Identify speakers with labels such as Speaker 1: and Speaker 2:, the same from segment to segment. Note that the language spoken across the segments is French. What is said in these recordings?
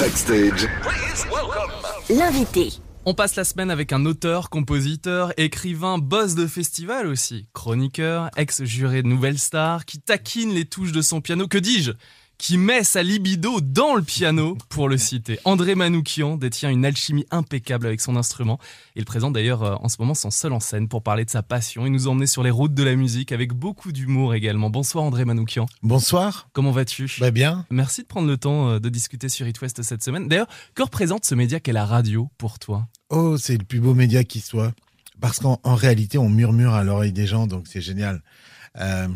Speaker 1: Backstage.
Speaker 2: L'invité.
Speaker 3: On passe la semaine avec un auteur, compositeur, écrivain, boss de festival aussi, chroniqueur, ex-juré de Nouvelle Star, qui taquine les touches de son piano, que dis-je? Qui met sa libido dans le piano, pour le citer. André Manoukian détient une alchimie impeccable avec son instrument. Il présente d'ailleurs euh, en ce moment son seul en scène pour parler de sa passion et nous emmener sur les routes de la musique avec beaucoup d'humour également. Bonsoir André Manoukian.
Speaker 4: Bonsoir.
Speaker 3: Comment vas-tu?
Speaker 4: Bah bien.
Speaker 3: Merci de prendre le temps euh, de discuter sur It West cette semaine. D'ailleurs, que représente ce média qu'est la radio pour toi?
Speaker 4: Oh, c'est le plus beau média qui soit. Parce qu'en en réalité, on murmure à l'oreille des gens, donc c'est génial. Euh,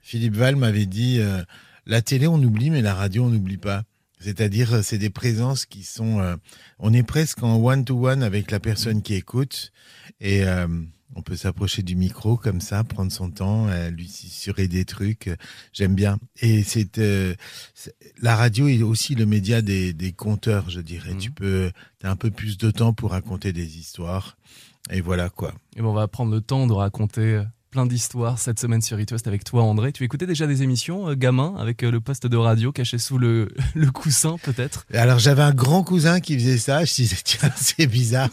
Speaker 4: Philippe Val m'avait dit, euh, la télé on oublie, mais la radio on n'oublie pas. C'est-à-dire, euh, c'est des présences qui sont... euh, on est presque en one-to-one avec la personne qui écoute. Et euh, on peut s'approcher du micro comme ça, prendre son temps, euh, lui susurrer des trucs. J'aime bien. Et c'est... la radio est aussi le média des, des conteurs, je dirais.
Speaker 3: Mhm.
Speaker 4: Tu peux... as un peu plus de temps pour raconter des histoires. Et voilà quoi.
Speaker 3: Et ben, on va prendre le temps de raconter plein d'histoires cette semaine sur It West avec toi André. Tu écoutais déjà des émissions, euh, gamin, avec euh, le poste de radio caché sous le, le coussin peut-être?
Speaker 4: Alors j'avais un grand cousin qui faisait ça. Je disais tiens c'est bizarre.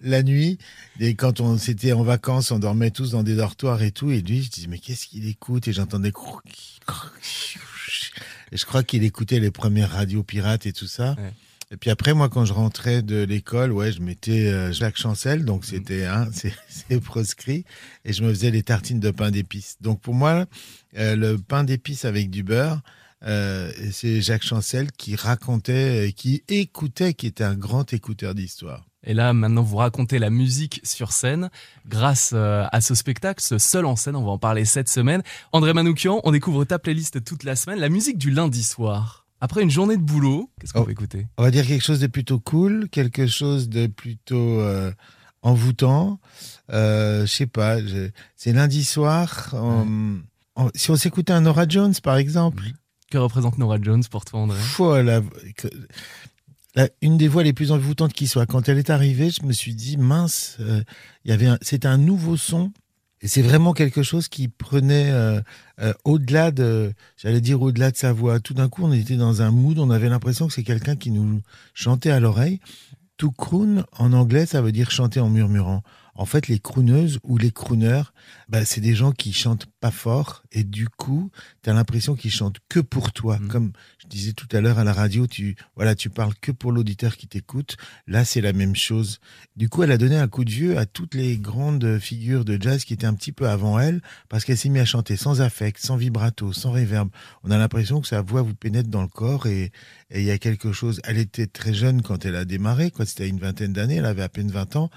Speaker 4: La nuit et quand on s'était en vacances, on dormait tous dans des dortoirs et tout. Et lui je disais mais qu'est-ce qu'il écoute? Et j'entendais et je crois qu'il écoutait les premières radios pirates et tout ça.
Speaker 3: Ouais.
Speaker 4: Et puis après moi quand je rentrais de l'école, ouais je mettais euh, Jacques Chancel donc c'était hein, c'est proscrit et je me faisais les tartines de pain d'épices. Donc pour moi euh, le pain d'épices avec du beurre euh, c'est Jacques Chancel qui racontait, qui écoutait, qui était un grand écouteur d'histoire.
Speaker 3: Et là, maintenant, vous racontez la musique sur scène grâce à ce spectacle, ce seul en scène. On va en parler cette semaine. André Manoukian, on découvre ta playlist toute la semaine. La musique du lundi soir. Après une journée de boulot, qu'est-ce qu'on
Speaker 4: Oh.
Speaker 3: va écouter?
Speaker 4: On va dire quelque chose de plutôt cool, quelque chose de plutôt euh, envoûtant. Euh, je sais pas, c'est lundi soir. on- on- si on s'écoutait un Nora Jones, par exemple,
Speaker 3: Que représente Nora Jones pour toi, André?
Speaker 4: La- la- une des voix les plus envoûtantes qui soit. Quand elle est arrivée, je me suis dit mince, euh, il y avait, un- c'était un nouveau son. Et c'est vraiment quelque chose qui prenait euh, euh, au-delà de, j'allais dire au-delà de sa voix. Tout d'un coup, on était dans un mood, on avait l'impression que c'est quelqu'un qui nous chantait à l'oreille. To croon, en anglais, ça veut dire chanter en murmurant. En fait, les crooneuses ou les crooners, bah, c'est des gens qui chantent pas fort et du coup, tu as l'impression qu'ils chantent que pour toi.
Speaker 3: Mhm.
Speaker 4: Comme je disais tout à l'heure à la radio, tu voilà, tu parles que pour l'auditeur qui t'écoute. Là, c'est la même chose. Du coup, elle a donné un coup de vieux à toutes les grandes figures de jazz qui étaient un petit peu avant elle parce qu'elle s'est mise à chanter sans affect, sans vibrato, sans réverb. On a l'impression que sa voix vous pénètre dans le corps et et il y a quelque chose. Elle était très jeune quand elle a démarré, quoi. C'était à une vingtaine d'années. Elle avait à peine 20 ans.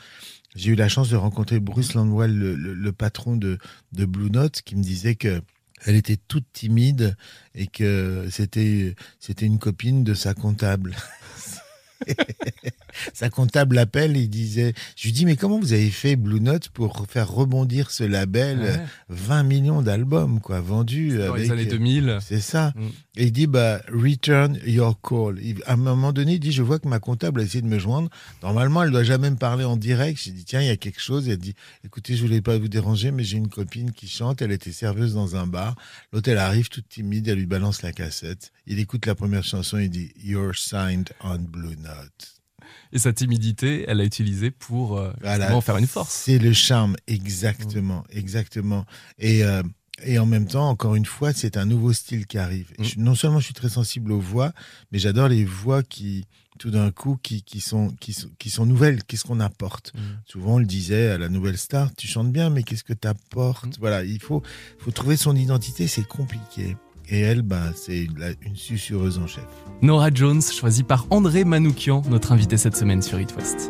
Speaker 4: J'ai eu la chance de rencontrer Bruce Landwell, le, le- le patron de, de Blue Note, qui me disait que elle était toute timide et que c'était c'était une copine de sa comptable. sa comptable l'appelle et il disait, je lui dis mais comment vous avez fait Blue Note pour faire rebondir ce label?
Speaker 3: Ouais.
Speaker 4: 20 millions d'albums quoi vendus
Speaker 3: Dans
Speaker 4: avec
Speaker 3: les années 2000.
Speaker 4: c'est ça.
Speaker 3: Mm.
Speaker 4: Et il dit, bah, return your call. Il- à un moment donné, il dit, je vois que ma comptable a essayé de me joindre. Normalement, elle doit jamais me parler en direct. J'ai dit, tiens, il y a quelque chose. Elle dit, écoutez, je voulais pas vous déranger, mais j'ai une copine qui chante. Elle était serveuse dans un bar. L'autre, elle arrive toute timide. Elle lui balance la cassette. Il écoute la première chanson. Il dit, you're signed on Blue Note.
Speaker 3: Et sa timidité, elle l'a utilisée pour euh,
Speaker 4: Voilà.
Speaker 3: justement faire une force.
Speaker 4: C'est le charme, exactement, exactement. Et, euh, et en même temps, encore une fois, c'est un nouveau style qui arrive.
Speaker 3: Mm.
Speaker 4: Je- non seulement je suis très sensible aux voix, mais j'adore les voix qui, tout d'un coup, qui, qui, sont, qui, sont, qui sont nouvelles. Qu'est-ce qu'on apporte
Speaker 3: Mm.
Speaker 4: Souvent, on le disait à la nouvelle star, tu chantes bien, mais qu'est-ce que tu apportes
Speaker 3: Mm.
Speaker 4: Voilà, il faut, faut trouver son identité, c'est compliqué. Et elle, bah, c'est une susurreuse en chef.
Speaker 3: Nora Jones, choisie par André Manoukian, notre invité cette semaine sur It West.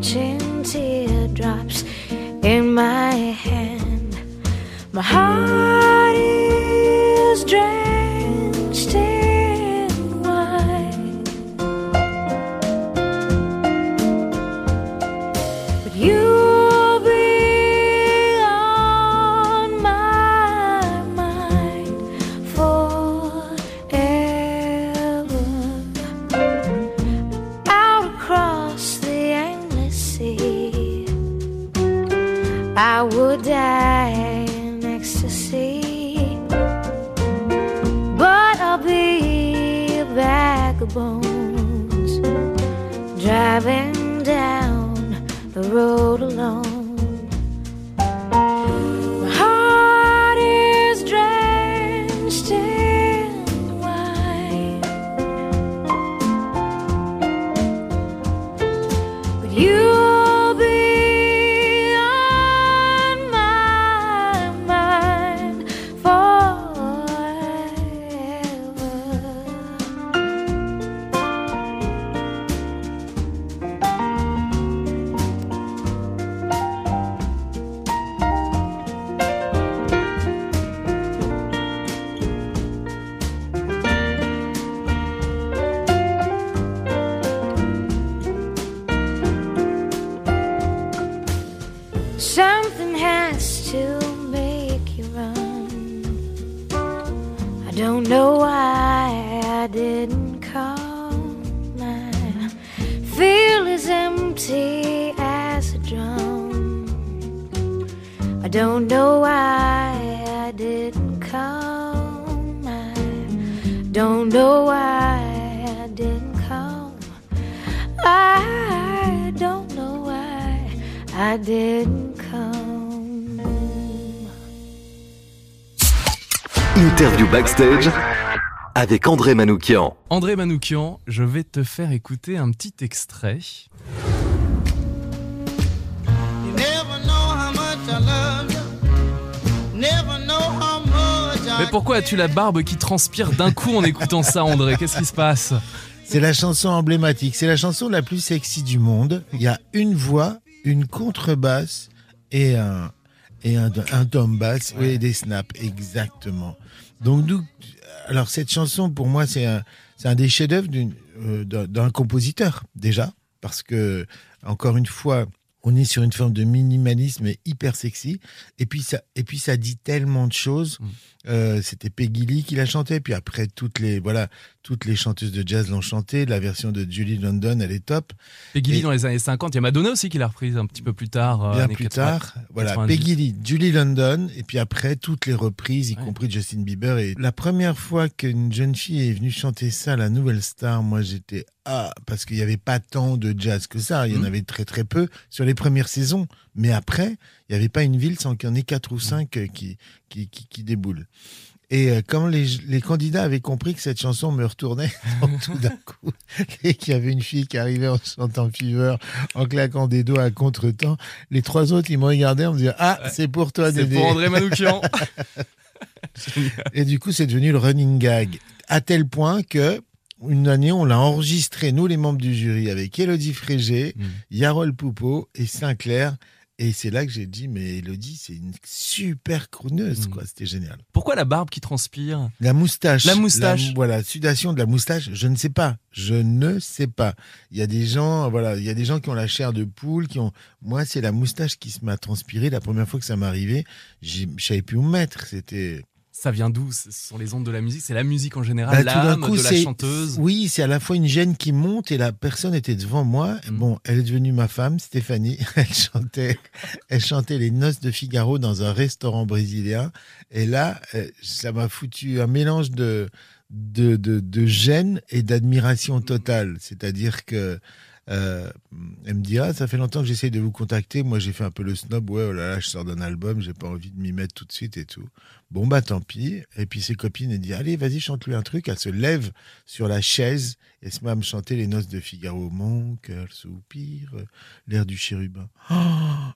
Speaker 5: catching teardrops in my hand. My heart road
Speaker 1: backstage avec André Manoukian.
Speaker 3: André Manoukian, je vais te faire écouter un petit extrait.
Speaker 2: You never know how much I love you. Never know how much I
Speaker 3: Mais pourquoi as-tu la barbe qui transpire d'un coup en écoutant ça, André? Qu'est-ce qui se passe?
Speaker 4: C'est la chanson emblématique. C'est la chanson la plus sexy du monde. Il y a une voix, une contrebasse et un et un, un tom bass et des snaps exactement. Donc nous, alors cette chanson pour moi c'est un un des chefs-d'œuvre euh, d'un d'un compositeur déjà parce que encore une fois on est sur une forme de minimalisme hyper sexy et puis ça et puis ça dit tellement de choses.
Speaker 3: Mm.
Speaker 4: Euh, C'était Peggy Lee qui la chantait puis après toutes les voilà toutes les chanteuses de jazz l'ont chanté. La version de Julie London elle est top.
Speaker 3: Peggy Lee dans les années 50, il y a Madonna aussi qui l'a reprise un petit peu plus tard. euh,
Speaker 4: Bien plus
Speaker 3: 80,
Speaker 4: tard, voilà,
Speaker 3: 90.
Speaker 4: Peggy Lee, Julie London, et puis après toutes les reprises, y
Speaker 3: Ouais.
Speaker 4: compris Justin Bieber. Et la première fois qu'une jeune fille est venue chanter ça, la Nouvelle Star, moi j'étais ah parce qu'il n'y avait pas tant de jazz que ça, il y en
Speaker 3: Mhm.
Speaker 4: avait très très peu sur les premières saisons, mais après il n'y avait pas une ville sans qu'il y en ait quatre ou
Speaker 3: Mhm.
Speaker 4: cinq euh, qui qui, qui, qui déboulent. Et euh, quand les, les candidats avaient compris que cette chanson me retournait tout d'un coup, et qu'il y avait une fille qui arrivait en chantant Fever, en claquant des doigts à contre-temps, les trois autres, ils me regardaient en me disant Ah, c'est pour toi,
Speaker 3: C'est
Speaker 4: Dédé.
Speaker 3: pour André Manoukian.
Speaker 4: Et du coup, c'est devenu le running gag. À tel point que, une année, on l'a enregistré, nous, les membres du jury, avec Elodie Frégé,
Speaker 3: Mm.
Speaker 4: Yarol Poupeau et Sinclair. Et c'est là que j'ai dit, mais Elodie, c'est une super crooneuse,
Speaker 3: Mm.
Speaker 4: quoi. C'était génial.
Speaker 3: Pourquoi la barbe qui transpire?
Speaker 4: La moustache.
Speaker 3: La moustache.
Speaker 4: voilà, sudation de la moustache, je ne sais pas. Je ne sais pas. Il y a des gens, voilà, il y a des gens qui ont la chair de poule, qui ont. Moi, c'est la moustache qui se m'a transpiré. La première fois que ça m'est arrivé, j'ai- je savais plus où me mettre. C'était.
Speaker 3: Ça vient d'où Ce sont les ondes de la musique? C'est la musique en
Speaker 4: Bah,
Speaker 3: général,
Speaker 4: tout d'un
Speaker 3: l'âme
Speaker 4: coup,
Speaker 3: de la
Speaker 4: c'est-
Speaker 3: chanteuse?
Speaker 4: Oui, c'est à la fois une gêne qui monte et la personne était devant moi.
Speaker 3: Mm.
Speaker 4: Bon, elle est devenue ma femme, Stéphanie. Elle chantait, elle chantait les noces de Figaro dans un restaurant brésilien. Et là, euh, ça m'a foutu un mélange de, de, de, de gêne et d'admiration totale. C'est-à-dire que euh, elle me dit ah ça fait longtemps que j'essaye de vous contacter. Moi j'ai fait un peu le snob. Ouais oh là là je sors d'un album, j'ai pas envie de m'y mettre tout de suite et tout. Bon bah tant pis. Et puis ses copines elle dit allez vas-y chante-lui un truc. Elle se lève sur la chaise et se met à me chanter les noces de Figaro. Mon cœur soupire, l'air du chérubin. Oh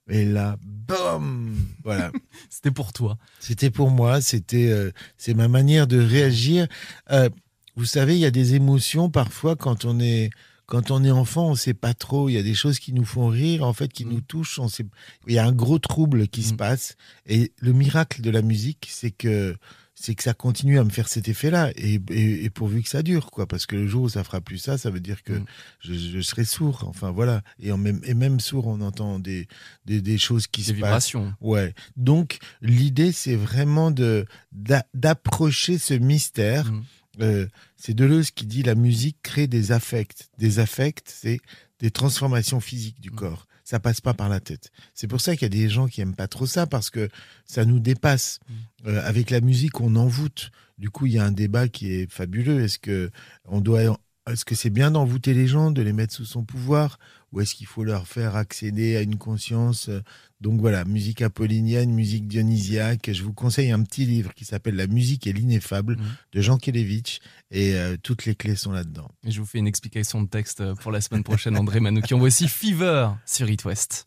Speaker 4: et là, boum Voilà.
Speaker 3: C'était pour toi.
Speaker 4: C'était pour moi, c'était euh, c'est ma manière de réagir. Euh, vous savez, il y a des émotions parfois quand on est quand on est enfant, on sait pas trop. Il y a des choses qui nous font rire, en fait, qui
Speaker 3: Mm.
Speaker 4: nous touchent. On sait... Il y a un gros trouble qui se
Speaker 3: Mm.
Speaker 4: passe. Et le miracle de la musique, c'est que c'est que ça continue à me faire cet effet-là. Et, et, et pourvu que ça dure, quoi. Parce que le jour où ça fera plus ça, ça veut dire que
Speaker 3: Mm.
Speaker 4: je, je serai sourd. Enfin, voilà. Et, en même, et même sourd, on entend des, des, des choses qui
Speaker 3: Des
Speaker 4: se passent.
Speaker 3: vibrations.
Speaker 4: Ouais. Donc l'idée c'est vraiment de d'approcher ce mystère. Euh, c'est Deleuze qui dit la musique crée des affects. Des affects, c'est des transformations physiques du
Speaker 3: Mm.
Speaker 4: corps. Ça passe pas par la tête. C'est pour ça qu'il y a des gens qui aiment pas trop ça parce que ça nous dépasse.
Speaker 3: Mm.
Speaker 4: Euh, avec la musique, on envoûte. Du coup, il y a un débat qui est fabuleux. Est-ce que on doit, est-ce que c'est bien d'envoûter les gens, de les mettre sous son pouvoir, ou est-ce qu'il faut leur faire accéder à une conscience euh, Donc voilà, musique apollinienne, musique dionysiaque. Je vous conseille un petit livre qui s'appelle La musique et l'ineffable
Speaker 3: Mhm.
Speaker 4: de Jean Kelevitch, et euh, toutes les clés sont là-dedans.
Speaker 3: Et je vous fais une explication de texte euh, pour la semaine prochaine, André Manoukian. Voici Fever sur It West.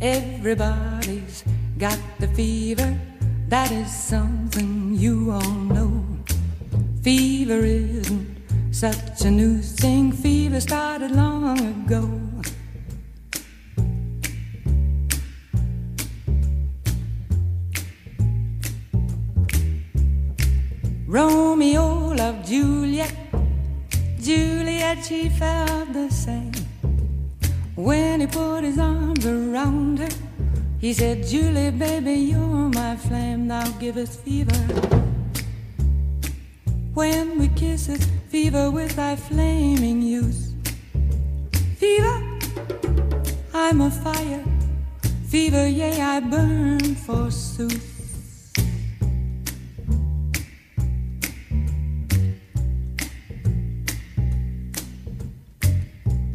Speaker 6: Everybody's got the fever. That is something you all know. Fever isn't such a new thing. Fever started long ago. Romeo loved Juliet. Juliet, she felt the same. When he put his arms around her, he said, Julie, baby, you're my flame, now give us fever. When we kiss it, fever with thy flaming youth. Fever, I'm a fire. Fever, yea, I burn forsooth.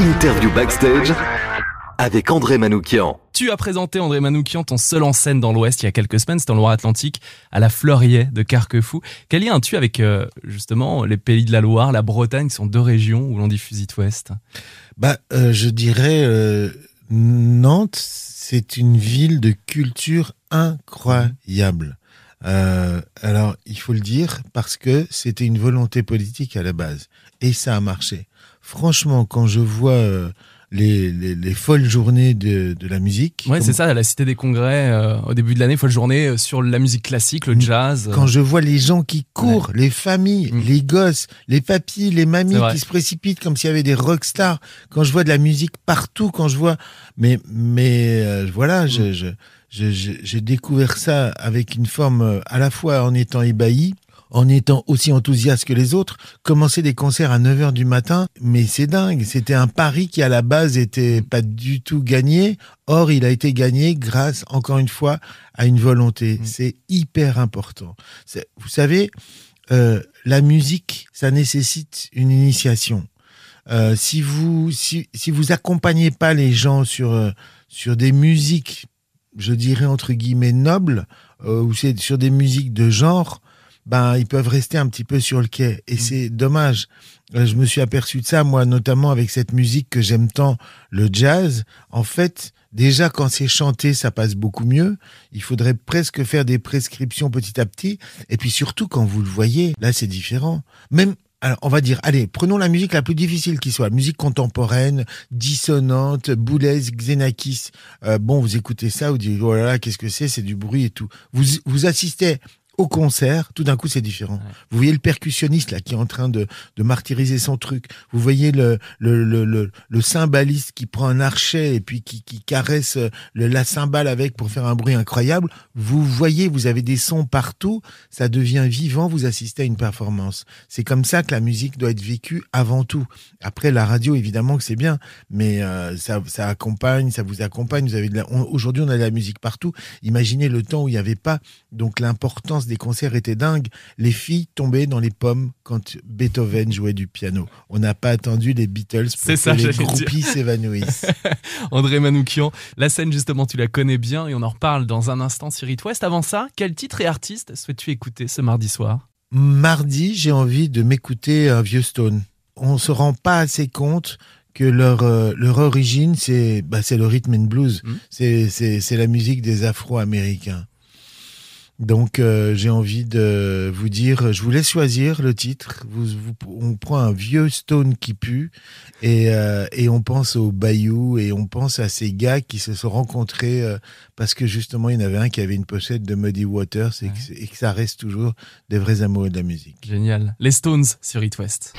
Speaker 1: Interview backstage avec André Manoukian.
Speaker 3: Tu as présenté André Manoukian ton seul en scène dans l'Ouest il y a quelques semaines, c'était en Loire-Atlantique, à la Fleurier de Carquefou. Quel lien as-tu avec euh, justement les pays de la Loire, la Bretagne, qui sont deux régions où l'on diffuse It West
Speaker 4: Bah, euh, je dirais euh, Nantes, c'est une ville de culture incroyable. Euh, alors, il faut le dire parce que c'était une volonté politique à la base et ça a marché. Franchement, quand je vois euh, les, les, les folles journées de, de la musique.
Speaker 3: Ouais,
Speaker 4: Comme-
Speaker 3: c'est ça, à la Cité des Congrès, euh, au début de l'année, folle journée euh, sur la musique classique, le jazz. euh,
Speaker 4: Quand je vois les gens qui courent, les familles,
Speaker 3: Mm.
Speaker 4: les gosses, les papis, les mamies qui se précipitent comme s'il y avait des rockstars, quand je vois de la musique partout, quand je vois, mais mais euh, voilà,
Speaker 3: Mm.
Speaker 4: je, je, je- je- j'ai découvert ça avec une forme euh, à la fois en étant ébahi, en étant aussi enthousiaste que les autres, commencer des concerts à 9h du matin, mais c'est dingue, c'était un pari qui à la base était pas du tout gagné, or il a été gagné grâce, encore une fois, à une volonté.
Speaker 3: Mm.
Speaker 4: C'est hyper important. Vous savez, euh, la musique, ça nécessite une initiation. Euh, si vous si, si vous accompagnez pas les gens sur euh, sur des musiques, je dirais entre guillemets nobles, euh, ou c'est sur des musiques de genre, ben ils peuvent rester un petit peu sur le quai et c'est dommage. Euh, Je me suis aperçu de ça moi notamment avec cette musique que j'aime tant, le jazz. En fait, déjà quand c'est chanté, ça passe beaucoup mieux. Il faudrait presque faire des prescriptions petit à petit et puis surtout quand vous le voyez, là c'est différent. Même alors, on va dire, allez, prenons la musique la plus difficile qui soit, musique contemporaine, dissonante, Boulez, Xenakis. Euh, bon, vous écoutez ça, vous dites, oh là là, qu'est-ce que c'est, c'est du bruit et tout. Vous, vous assistez au concert, tout d'un coup, c'est différent.
Speaker 3: Ouais.
Speaker 4: Vous voyez le percussionniste là qui est en train de, de martyriser son truc. Vous voyez le, le, le, le, le cymbaliste qui prend un archet et puis qui, qui caresse le, la cymbale avec pour faire un bruit incroyable. Vous voyez, vous avez des sons partout. Ça devient vivant. Vous assistez à une performance. C'est comme ça que la musique doit être vécue avant tout. Après, la radio, évidemment que c'est bien, mais euh, ça, ça accompagne, ça vous accompagne. Vous avez de la- on- aujourd'hui, on a de la musique partout. Imaginez le temps où il n'y avait pas. Donc l'importance des concerts était dingue. Les filles tombaient dans les pommes quand Beethoven jouait du piano. On n'a pas attendu les Beatles pour que les groupies s'évanouissent.
Speaker 3: André Manoukian. La scène, justement, tu la connais bien et on en reparle dans un instant sur It West. Avant ça, quel titre et artiste souhaites-tu écouter ce mardi soir?
Speaker 4: Mardi, j'ai envie de m'écouter un vieux Stone. On se rend pas assez compte que leur euh, leur origine c'est bah, le rhythm and blues.
Speaker 3: Mm.
Speaker 4: C'est la musique des Afro-Américains. Donc euh, j'ai envie de vous dire, je vous laisse choisir le titre. Vous, vous- on prend un vieux Stone qui pue et euh, et on pense au Bayou et on pense à ces gars qui se sont rencontrés euh, parce que justement il y en avait un qui avait une pochette de Muddy Waters et, que, et que ça reste toujours des vrais amoureux de la musique.
Speaker 3: Génial. Les Stones sur It West.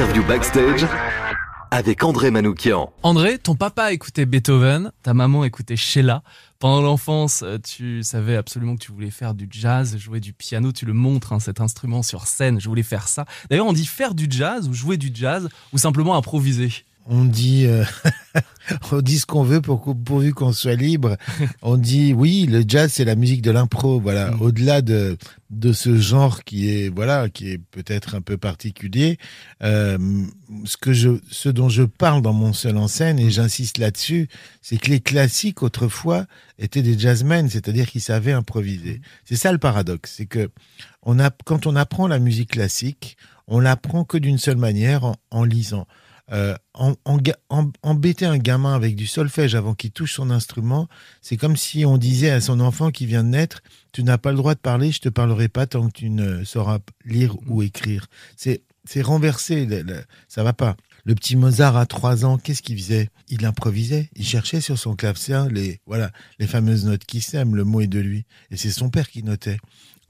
Speaker 1: Interview backstage avec André Manoukian.
Speaker 3: André, ton papa écoutait Beethoven, ta maman écoutait Sheila. Pendant l'enfance, euh, tu savais absolument que tu voulais faire du jazz, jouer du piano. Tu le montres, hein, cet instrument sur scène. Je voulais faire ça. D'ailleurs, on dit faire du jazz ou jouer du jazz ou simplement improviser.
Speaker 4: On dit, euh, on dit ce qu'on veut pour, pourvu qu'on soit libre. On dit, oui, le jazz, c'est la musique de l'impro. Voilà.
Speaker 3: Mm.
Speaker 4: Au-delà de, de ce genre qui est, voilà, qui est peut-être un peu particulier, euh, ce que je, ce dont je parle dans mon seul en scène, et j'insiste là-dessus, c'est que les classiques, autrefois, étaient des jazzmen, c'est-à-dire qu'ils savaient improviser. C'est ça le paradoxe. C'est que on a, quand on apprend la musique classique, on l'apprend que d'une seule manière, en, en lisant. Euh, en, en, ga- en- embêter un gamin avec du solfège avant qu'il touche son instrument, c'est comme si on disait à son enfant qui vient de naître, tu n'as pas le droit de parler, je te parlerai pas tant que tu ne sauras lire ou écrire. C'est, c'est renversé, le- le- ça va pas. Le petit Mozart à trois ans, qu'est-ce qu'il faisait? Il improvisait, il cherchait sur son clavecin les, voilà, les fameuses notes qui s'aiment, le mot est de lui. Et c'est son père qui notait.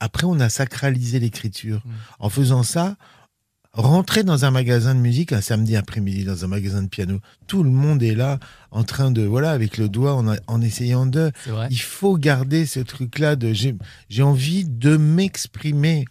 Speaker 4: Après, on a sacralisé l'écriture.
Speaker 3: Mm.
Speaker 4: En faisant ça, rentrer dans un magasin de musique un samedi après-midi, dans un magasin de piano, tout le monde est là, en train de, voilà, avec le doigt, en, en essayant de. Il faut garder ce truc-là de j'ai envie de m'exprimer.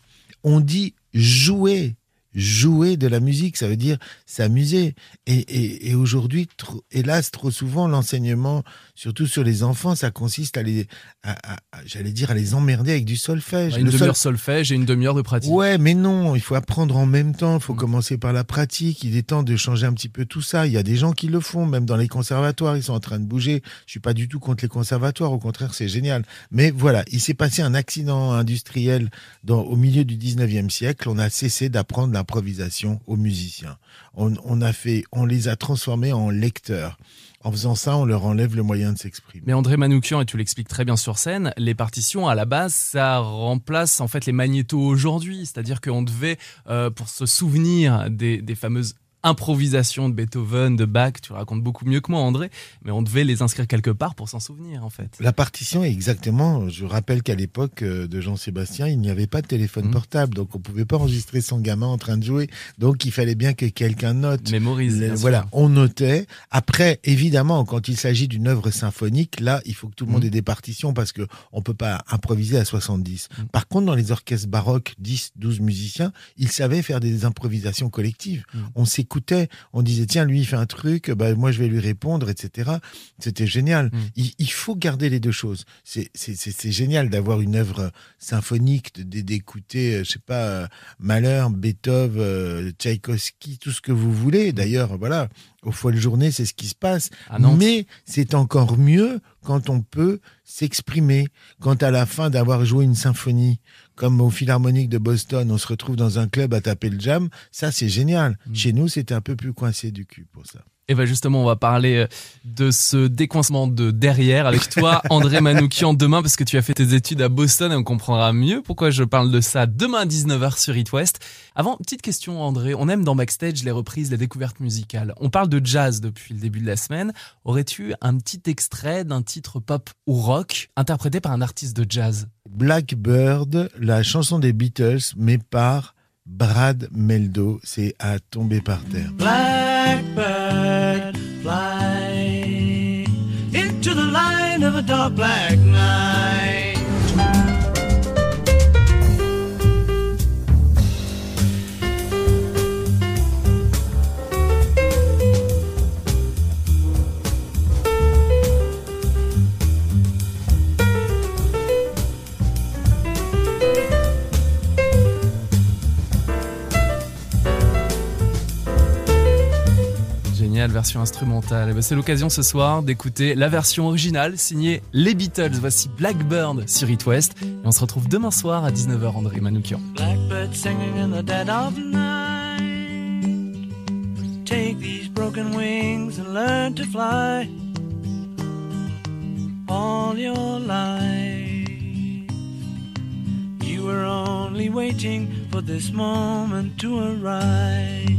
Speaker 4: On dit jouer. Jouer de la musique, ça veut dire s'amuser. Et, et, et aujourd'hui, trop- hélas, trop souvent, l'enseignement, surtout sur les enfants, ça consiste à les, à- à- à- j'allais dire, à les emmerder avec du solfège.
Speaker 3: Une
Speaker 4: Le sol-
Speaker 3: demi-heure solfège et une demi-heure de pratique.
Speaker 4: Ouais, mais non, il faut apprendre en même temps, il faut
Speaker 3: Mm.
Speaker 4: commencer par la pratique, il est temps de changer un petit peu tout ça. Il y a des gens qui le font, même dans les conservatoires, ils sont en train de bouger. Je suis pas du tout contre les conservatoires, au contraire, c'est génial. Mais voilà, il s'est passé un accident industriel dans, au milieu du 19e siècle, on a cessé d'apprendre l'improvisation aux musiciens. On, a fait, on les a transformés en lecteurs. En faisant ça, on leur enlève le moyen de s'exprimer.
Speaker 3: Mais André Manoukian, et tu l'expliques très bien sur scène, les partitions à la base, ça remplace en fait les magnétos aujourd'hui. C'est-à-dire qu'on devait, euh, pour se souvenir des fameuses improvisations de Beethoven, de Bach, tu racontes beaucoup mieux que moi André, mais on devait les inscrire quelque part pour s'en souvenir en fait.
Speaker 4: La partition est exactement. Je rappelle qu'à l'époque euh, de Jean-Sébastien, il n'y avait pas de téléphone
Speaker 3: Mhm.
Speaker 4: portable, donc on pouvait pas enregistrer son gamin en train de jouer. Donc il fallait bien que quelqu'un note.
Speaker 3: Mémorise.
Speaker 4: Le- voilà, on notait. Après, évidemment, quand il s'agit d'une œuvre symphonique, là, il faut que tout le monde
Speaker 3: Mhm.
Speaker 4: ait des partitions parce que on peut pas improviser à 70.
Speaker 3: Mhm.
Speaker 4: Par contre, dans les orchestres baroques, 10, 12 musiciens, ils savaient faire des improvisations collectives.
Speaker 3: Mhm.
Speaker 4: On s'écoutait, on disait tiens, lui il fait un truc, bah, moi je vais lui répondre, etc. C'était génial.
Speaker 3: Mhm.
Speaker 4: Il, il faut garder les deux choses. C'est génial d'avoir une œuvre symphonique, de- de- d'écouter, euh, je sais pas, euh, Mahler, Beethoven, euh, Tchaïkovski, tout ce que vous voulez. D'ailleurs, voilà, au foie de journée, c'est ce qui se passe. Mais c'est encore mieux quand on peut s'exprimer. Quand à la fin d'avoir joué une symphonie, comme au Philharmonique de Boston, on se retrouve dans un club à taper le jam, ça c'est génial.
Speaker 3: Mm.
Speaker 4: Chez nous, c'était un peu plus coincé du cul pour ça.
Speaker 3: Et bien justement, on va parler euh, de ce décoincement de derrière avec toi, André Manoukian, demain, parce que tu as fait tes études à Boston et on comprendra mieux pourquoi je parle de ça demain à 19h sur It West. Avant, petite question, André. On aime dans Backstage les reprises, les découvertes musicales. On parle de jazz depuis le début de la semaine. Aurais-tu un petit extrait d'un titre pop ou rock interprété par un artiste de jazz?
Speaker 4: Blackbird, la chanson des Beatles, mais par Brad Meldo, c'est à tomber par terre.
Speaker 7: Blackbird, fly into the light of a dark black night.
Speaker 3: Version instrumentale. Eh ben, C'est l'occasion ce soir d'écouter la version originale signée Les Beatles. Voici Blackbird sur It West. Et on se retrouve demain soir à 19h, André Manoukian.
Speaker 7: Blackbird singing in the dead of night. Take these broken wings and learn to fly. All your life, you were only waiting for this moment to arise.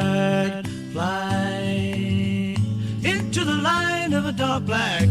Speaker 7: black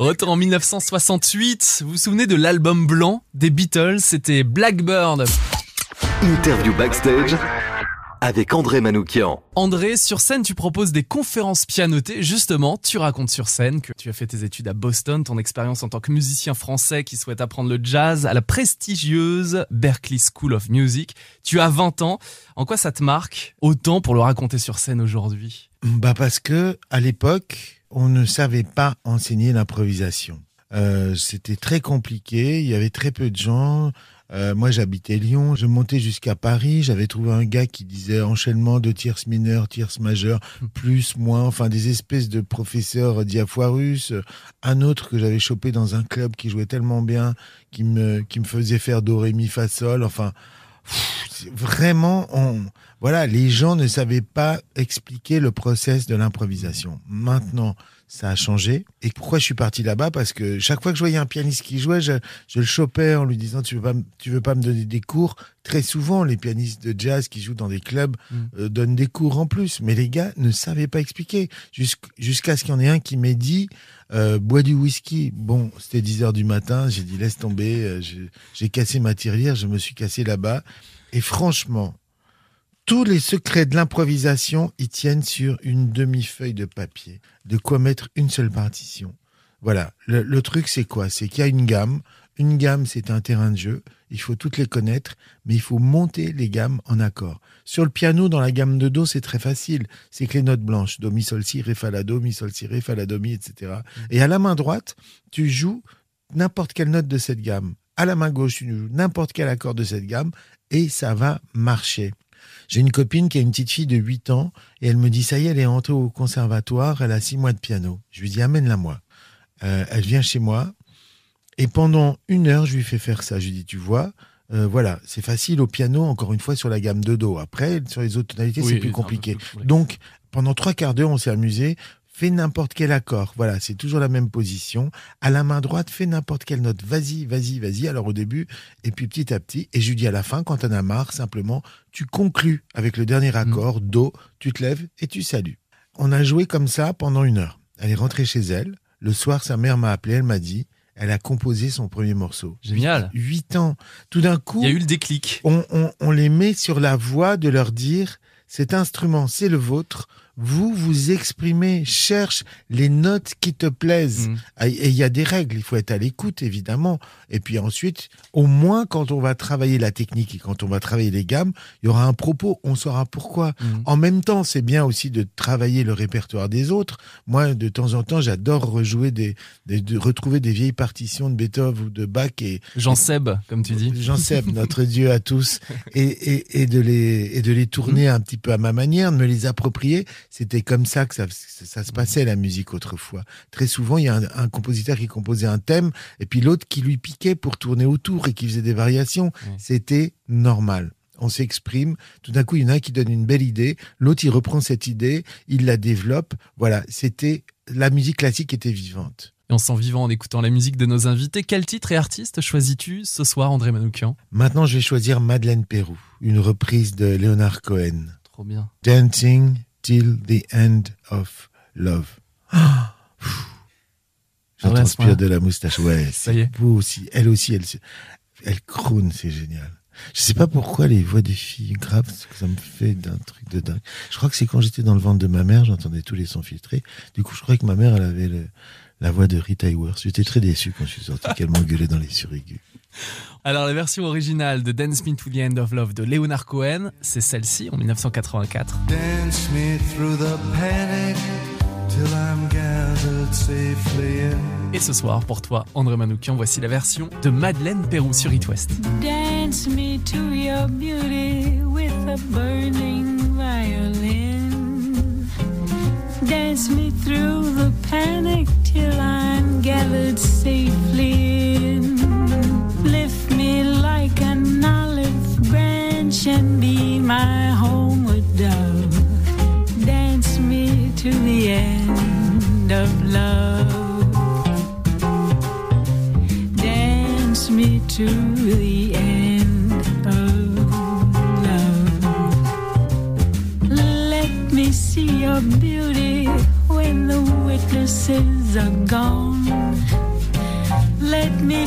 Speaker 3: Retour en 1968, vous vous souvenez de l'album blanc des Beatles, c'était Blackbird.
Speaker 1: Interview backstage avec André Manoukian.
Speaker 3: André, sur scène, tu proposes des conférences pianotées. Justement, tu racontes sur scène que tu as fait tes études à Boston, ton expérience en tant que musicien français qui souhaite apprendre le jazz à la prestigieuse Berklee School of Music. Tu as 20 ans. En quoi ça te marque autant pour le raconter sur scène aujourd'hui?
Speaker 4: Bah parce que à l'époque, on ne savait pas enseigner l'improvisation. Euh, C'était très compliqué. Il y avait très peu de gens. Euh, moi, j'habitais Lyon. Je montais jusqu'à Paris. J'avais trouvé un gars qui disait enchaînement de tierces mineures, tierces majeures, plus, moins, enfin des espèces de professeurs diaphorus. Un autre que j'avais chopé dans un club qui jouait tellement bien, qui me, qui me faisait faire do, ré, mi, fa, sol. Enfin, vraiment, on, voilà, les gens ne savaient pas expliquer le process de l'improvisation. Maintenant, ça a changé. Et pourquoi je suis parti là-bas? Parce que chaque fois que je voyais un pianiste qui jouait, je, je le chopais en lui disant tu veux pas, tu veux pas me donner des cours? Très souvent, les pianistes de jazz qui jouent dans des clubs
Speaker 3: Mm.
Speaker 4: euh, donnent des cours en plus, mais les gars ne savaient pas expliquer. Jusqu'- Jusqu'à ce qu'il y en ait un qui m'ait dit euh, bois du whisky. Bon, c'était 10 heures du matin. J'ai dit laisse tomber. euh, J'ai cassé ma tirelire. Je me suis cassé là-bas. Et franchement, tous les secrets de l'improvisation, ils tiennent sur une demi-feuille de papier. De quoi mettre une seule partition. Voilà. Le, le truc, c'est quoi? C'est qu'il y a une gamme. Une gamme, c'est un terrain de jeu. Il faut toutes les connaître, mais il faut monter les gammes en accord. Sur le piano, dans la gamme de Do, c'est très facile. C'est que les notes blanches. Do, mi, sol, si, ré, fa, la, do, mi, sol, si, ré, fa, la, do, mi, etc. Et à la main droite, tu joues n'importe quelle note de cette gamme. À la main gauche, tu joues n'importe quel accord de cette gamme et ça va marcher. J'ai une copine qui a une petite fille de 8 ans et elle me dit ça y est, elle est entrée au conservatoire, elle a 6 mois de piano. Je lui dis amène-la moi. Euh, elle vient chez moi et pendant une heure, je lui fais faire ça. Je lui dis tu vois, euh, voilà, c'est facile au piano, encore une fois sur la gamme de do. Après, sur les autres tonalités,
Speaker 3: Oui,
Speaker 4: c'est plus compliqué. Donc pendant trois quarts d'heure, on s'est amusé. Fais n'importe quel accord. Voilà, c'est toujours la même position. À la main droite, fais n'importe quelle note. Vas-y, vas-y, vas-y. Alors au début, et puis petit à petit. Et je lui dis à la fin, quand t'en as marre, simplement, tu conclus avec le dernier accord, Do, tu te lèves et tu salues. On a joué comme ça pendant une heure. Elle est rentrée chez elle. Le soir, sa mère m'a appelé, elle m'a dit, elle a composé son premier morceau.
Speaker 3: Génial.
Speaker 4: Huit ans. Tout d'un coup,
Speaker 3: Il y a eu le déclic.
Speaker 4: on, on- on les met sur la voie de leur dire cet instrument, c'est le vôtre. Vous vous exprimez, cherche les notes qui te plaisent.
Speaker 3: Mm.
Speaker 4: Ah, Et il y a des règles, il faut être à l'écoute, évidemment. Et puis ensuite, au moins quand on va travailler la technique et quand on va travailler les gammes, il y aura un propos, on saura pourquoi.
Speaker 3: Mm.
Speaker 4: En même temps, c'est bien aussi de travailler le répertoire des autres. Moi, de temps en temps, j'adore rejouer des, des- de retrouver des vieilles partitions de Beethoven ou de Bach et,
Speaker 3: Jean Seb, comme tu dis.
Speaker 4: Jean Seb, notre Dieu à tous, et, et, et de les et de les tourner un petit peu à ma manière, de me les approprier. C'était comme ça que ça, se passait la musique autrefois. Très souvent, il y a un, un compositeur qui composait un thème et puis l'autre qui lui piquait pour tourner autour et qui faisait des variations. C'était normal. on s'exprime. Tout d'un coup, il y en a un qui donne une belle idée, l'autre il reprend cette idée, il la développe. Voilà, c'était la musique classique était vivante.
Speaker 3: Et on se sent vivant en écoutant la musique de nos invités. Quel titre et artiste choisis-tu ce soir, André Manoukian?
Speaker 4: Maintenant, je vais choisir Madeleine Pérou, une reprise de Leonard Cohen.
Speaker 3: Trop bien.
Speaker 4: Dancing till the end of love. Ah.
Speaker 3: Ah point-là.
Speaker 4: transpire de la moustache. Ouais, c'est beau aussi. Elle aussi, elle, elle croune, c'est génial. Je sais pas pourquoi les voix des filles graves, ça me fait d'un truc de dingue. Je crois que c'est quand j'étais dans le ventre de ma mère, j'entendais tous les sons filtrés. Du coup, je croyais que ma mère, elle avait le- la voix de Rita Hayworth. J'étais très déçu quand je suis sorti qu'elle m'engueulait dans les surigus.
Speaker 3: Alors la version originale de Dance Me to the End of Love de Leonard Cohen, c'est celle-ci en 1984.
Speaker 8: Dance me through the panic till I'm gathered safely in.
Speaker 3: Et ce soir, pour toi, André Manoukian, voici la version de Madeleine Pérou sur It West.
Speaker 9: Dance me to your beauty with a burning violin. Dance me through the panic till I'm gathered safely in. Lift me like an olive branch and be my homeward dove. Dance me to the end of love. Dance me to the end of love. Let me see your beauty when the witnesses are gone. Let me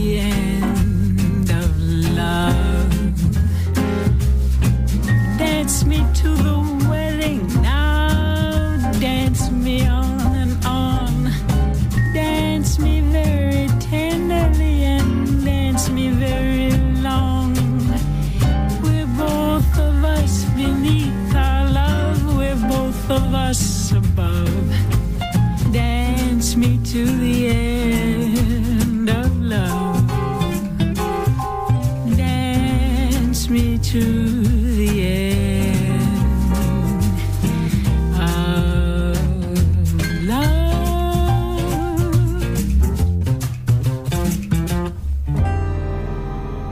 Speaker 9: us above. Dance me to the end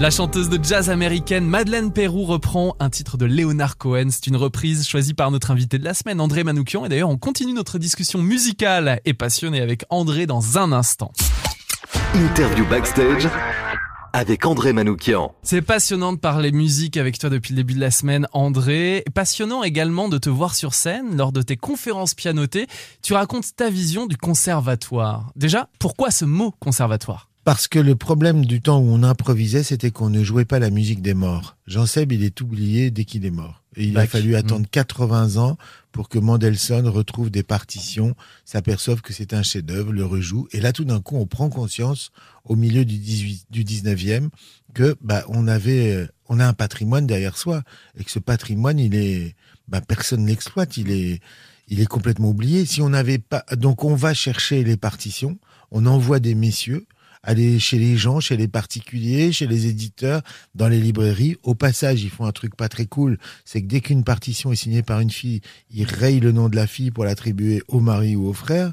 Speaker 3: La chanteuse de jazz américaine Madeleine Pérou reprend un titre de Leonard Cohen. C'est une reprise choisie par notre invité de la semaine, André Manoukian. Et d'ailleurs, on continue notre discussion musicale et passionnée avec André dans un instant.
Speaker 1: Interview backstage avec André Manoukian.
Speaker 3: C'est passionnant de parler musique avec toi depuis le début de la semaine, André. Passionnant également de te voir sur scène lors de tes conférences pianotées. Tu racontes ta vision du conservatoire. Déjà, pourquoi ce mot conservatoire?
Speaker 4: Parce que le problème du temps où on improvisait, c'était qu'on ne jouait pas la musique des morts. Jean Seb, il est oublié dès qu'il est mort. Et il a fallu attendre
Speaker 3: Mm.
Speaker 4: 80 ans pour que Mendelssohn retrouve des partitions, s'aperçoive que c'est un chef-d'œuvre, le rejoue. Et là, tout d'un coup, on prend conscience, au milieu du, 18, du 19e, que bah, on avait, euh, on a un patrimoine derrière soi. Et que ce patrimoine, il est, bah, personne l'exploite. Il est, il est complètement oublié. Si on n'avait pas, donc on va chercher les partitions, on envoie des messieurs aller chez les gens, chez les particuliers, chez les éditeurs, dans les librairies. Au passage, ils font un truc pas très cool, c'est que dès qu'une partition est signée par une fille, ils rayent le nom de la fille pour l'attribuer au mari ou au frère.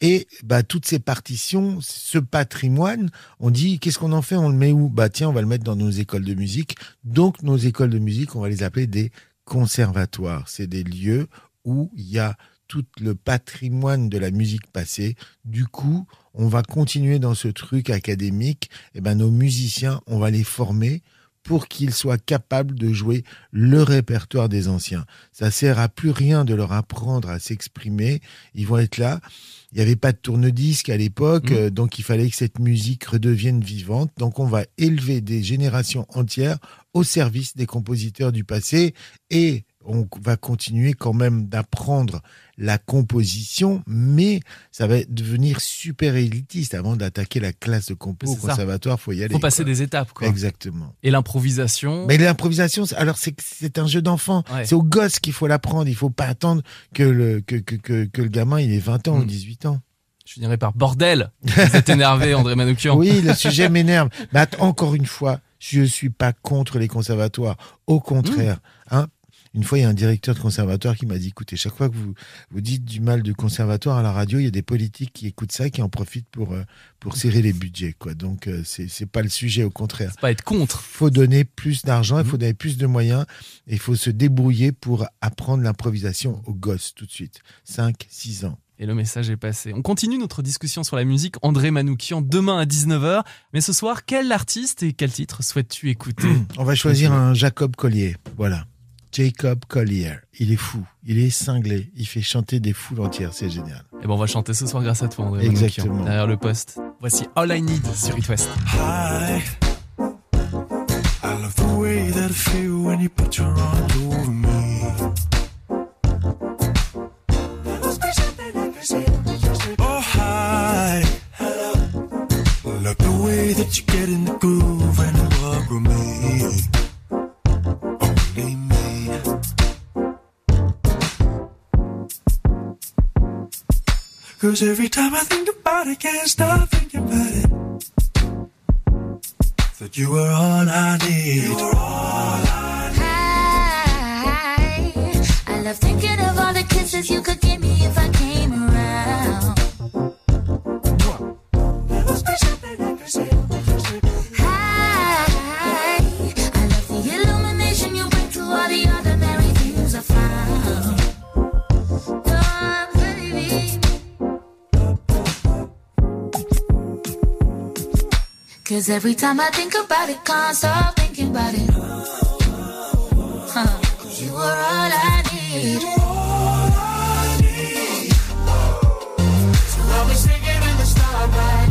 Speaker 4: Et bah toutes ces partitions, ce patrimoine, on dit qu'est-ce qu'on en fait? On le met où? Bah tiens, on va le mettre dans nos écoles de musique. Donc nos écoles de musique, on va les appeler des conservatoires. C'est des lieux où il y a tout le patrimoine de la musique passée. Du coup, on va continuer dans ce truc académique. Et ben, nos musiciens, on va les former pour qu'ils soient capables de jouer le répertoire des anciens. Ça sert à plus rien de leur apprendre à s'exprimer. Ils vont être là. Il n'y avait pas de tourne-disque à l'époque,
Speaker 3: Mmh.
Speaker 4: euh, donc il fallait que cette musique redevienne vivante. Donc on va élever des générations entières au service des compositeurs du passé et on va continuer quand même d'apprendre la composition, mais ça va devenir super élitiste avant d'attaquer la classe de compo au conservatoire. Faut y aller.
Speaker 3: Faut passer
Speaker 4: quoi.
Speaker 3: des étapes, quoi.
Speaker 4: Exactement.
Speaker 3: Et l'improvisation.
Speaker 4: Mais l'improvisation, c'est- alors c'est un jeu d'enfant.
Speaker 3: Ouais.
Speaker 4: C'est aux gosses qu'il faut l'apprendre. Il faut pas attendre que le que, que, que, que le gamin il ait 20 ans ou
Speaker 3: Mm.
Speaker 4: 18 ans.
Speaker 3: Je finirai par bordel. Vous êtes énervé, André Manoukian.
Speaker 4: Oui, le sujet m'énerve. Mais encore une fois, je suis pas contre les conservatoires. Au contraire, hein. Une fois, il y a un directeur de conservatoire qui m'a dit, écoutez, chaque fois que vous, vous dites du mal du conservatoire à la radio, il y a des politiques qui écoutent ça, qui en profitent pour, euh, pour serrer les budgets, quoi. Donc, euh, c'est, c'est pas le sujet, au contraire.
Speaker 3: C'est pas être contre.
Speaker 4: faut donner plus d'argent, il faut donner plus de moyens, et il faut se débrouiller pour apprendre l'improvisation aux gosses tout de suite. 5, 6 ans.
Speaker 3: Et le message est passé. On continue notre discussion sur la musique André Manoukian demain à 19h. Mais ce soir, quel artiste et quel titre souhaites-tu écouter?
Speaker 4: On va choisir un Jacob Collier. Voilà. Jacob Collier. Il est fou. Il est cinglé. Il fait chanter des foules entières. C'est génial.
Speaker 3: Et ben on va chanter ce soir grâce à toi André
Speaker 4: Exactement.
Speaker 3: Manoukian. Derrière le poste. Voici All I Need sur It West.
Speaker 10: Hi. I love the way that I feel when you put your arms over me. Oh, hi. Love the way that you get in the groove and walk with me. Cause every time I think about it, can't stop thinking about it. That you were all I need.
Speaker 11: You were all I Hi. I love thinking of all the kisses you could give me if I Cause every time I think about it, can't stop thinking about it. Huh. Cause you were all I need. So always thinking in the starlight,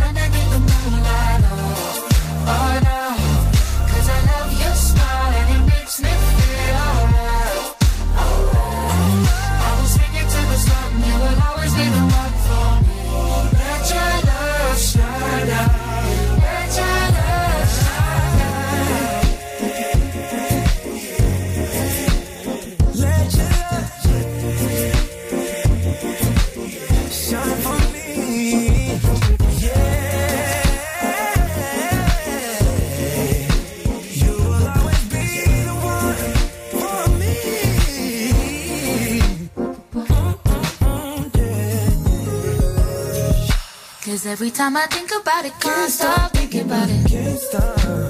Speaker 11: Cause every time I think about it, can't stop thinking about it.
Speaker 10: Can't stop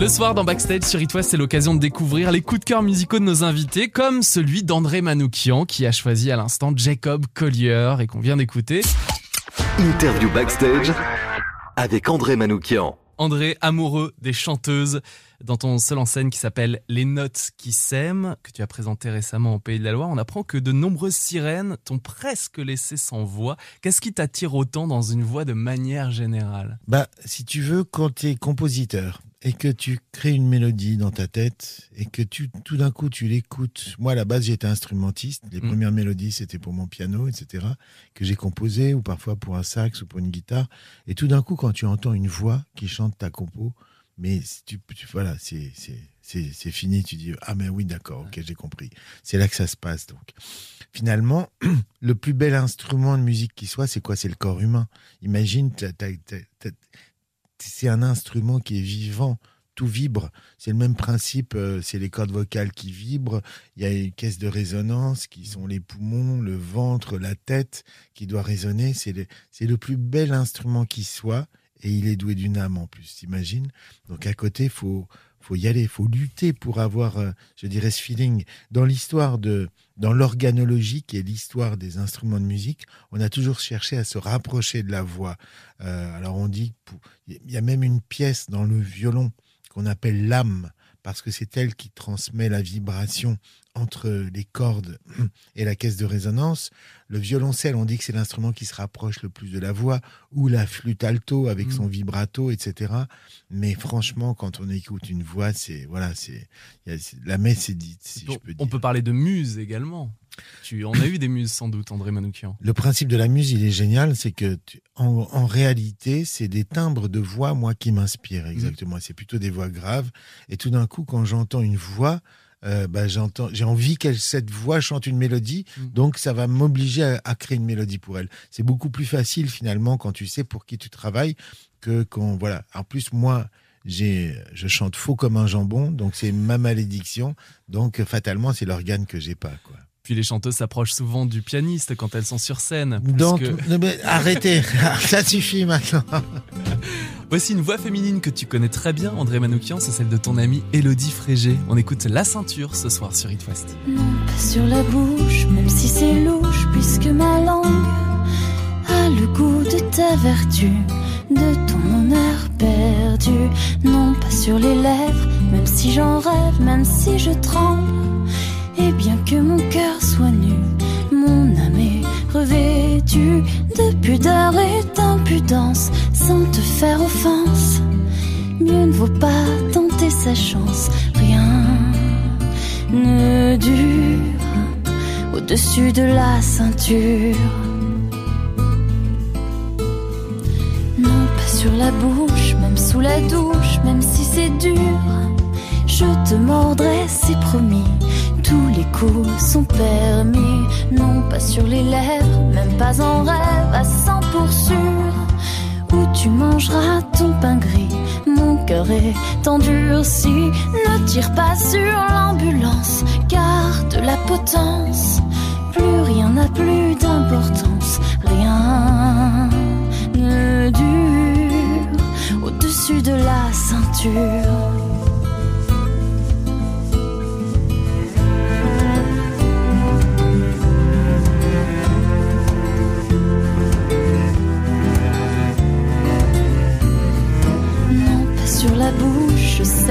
Speaker 3: Le soir dans Backstage sur It c'est l'occasion de découvrir les coups de cœur musicaux de nos invités, comme celui d'André Manoukian qui a choisi à l'instant Jacob Collier et qu'on vient d'écouter.
Speaker 1: Interview backstage avec André Manoukian.
Speaker 3: André, amoureux des chanteuses, dans ton seul en scène qui s'appelle Les Notes qui s'aiment, que tu as présenté récemment au Pays de la Loire, on apprend que de nombreuses sirènes t'ont presque laissé sans voix. Qu'est-ce qui t'attire autant dans une voix de manière générale?
Speaker 4: Bah, si tu veux, quand tu es compositeur et que tu crées une mélodie dans ta tête et que tu tout d'un coup tu l'écoutes. Moi, à la base, j'étais instrumentiste. Les
Speaker 3: Mm.
Speaker 4: premières mélodies, c'était pour mon piano, etc., que j'ai composé ou parfois pour un sax ou pour une guitare. Et tout d'un coup, quand tu entends une voix qui chante ta compo, mais tu, tu- voilà, c'est c'est c'est c'est fini. Tu dis ah mais oui, d'accord, ok, j'ai compris. C'est là que ça se passe. Donc, finalement, le plus bel instrument de musique qui soit, c'est quoi? C'est le corps humain. Imagine, t'as- t'as- t'as- c'est un instrument qui est vivant, tout vibre. C'est le même principe, euh, c'est les cordes vocales qui vibrent, il y a une caisse de résonance qui sont les poumons, le ventre, la tête qui doit résonner. C'est le, le plus bel instrument qui soit et il est doué d'une âme en plus, t'imagines? Donc à côté, il faut, faut y aller, faut lutter pour avoir, euh, je dirais, ce feeling. Dans l'histoire de, dans l'organologie, qui est l'histoire des instruments de musique, on a toujours cherché à se rapprocher de la voix. Euh, alors on dit, il y a même une pièce dans le violon qu'on appelle l'âme, parce que c'est elle qui transmet la vibration entre les cordes et la caisse de résonance. Le violoncelle, on dit que c'est l'instrument qui se rapproche le plus de la voix, ou la flûte alto avec
Speaker 3: Mm.
Speaker 4: son vibrato, etc. Mais franchement, quand on écoute une voix, c'est voilà, c'est la messe est dite, si
Speaker 3: on,
Speaker 4: je peux dire.
Speaker 3: on peut parler de muse également. Tu en as eu des muses sans doute, André Manoukian.
Speaker 4: Le principe de la musique, il est génial, c'est que tu- en, en réalité, c'est des timbres de voix, moi, qui m'inspirent exactement. C'est plutôt des voix graves. Et tout d'un coup, quand j'entends une voix, euh, bah, j'entends, j'ai envie que cette voix chante une mélodie,
Speaker 3: Mm.
Speaker 4: donc ça va m'obliger à, à créer une mélodie pour elle. C'est beaucoup plus facile finalement quand tu sais pour qui tu travailles que quand voilà. En plus, moi. J'ai, je chante faux comme un jambon, donc c'est ma malédiction. Donc fatalement, c'est l'organe que j'ai pas, quoi.
Speaker 3: Puis les chanteuses s'approchent souvent du pianiste quand elles sont sur scène. plus
Speaker 4: Donc,
Speaker 3: que-
Speaker 4: non, mais arrêtez, ça suffit maintenant.
Speaker 3: Voici une voix féminine que tu connais très bien, André Manoukian, c'est celle de ton amie Elodie Frégé. On écoute La Ceinture ce soir sur It West.
Speaker 11: Sur la bouche, même si c'est louche, puisque ma langue a le goût de ta vertu, de ton honneur perdu. Non, pas sur les lèvres, même si j'en rêve, même si je tremble. Et bien que mon cœur soit nu, mon âme est revêtue de pudeur et d'impudence, sans te faire offense. Mieux ne vaut pas tenter sa chance, rien ne dure au-dessus de la ceinture. Non, pas sur la bouche, même sous la douche, même si c'est dur. Je te mordrai, c'est promis. Tous les coups sont permis. Non, pas sur les lèvres, même pas en rêve, à 100 pour sûr. Où tu mangeras ton pain gris. Mon cœur est endurci. Ne tire pas sur l'ambulance, garde la potence. Plus rien n'a plus d'importance, rien ne dure au-dessus de la ceinture.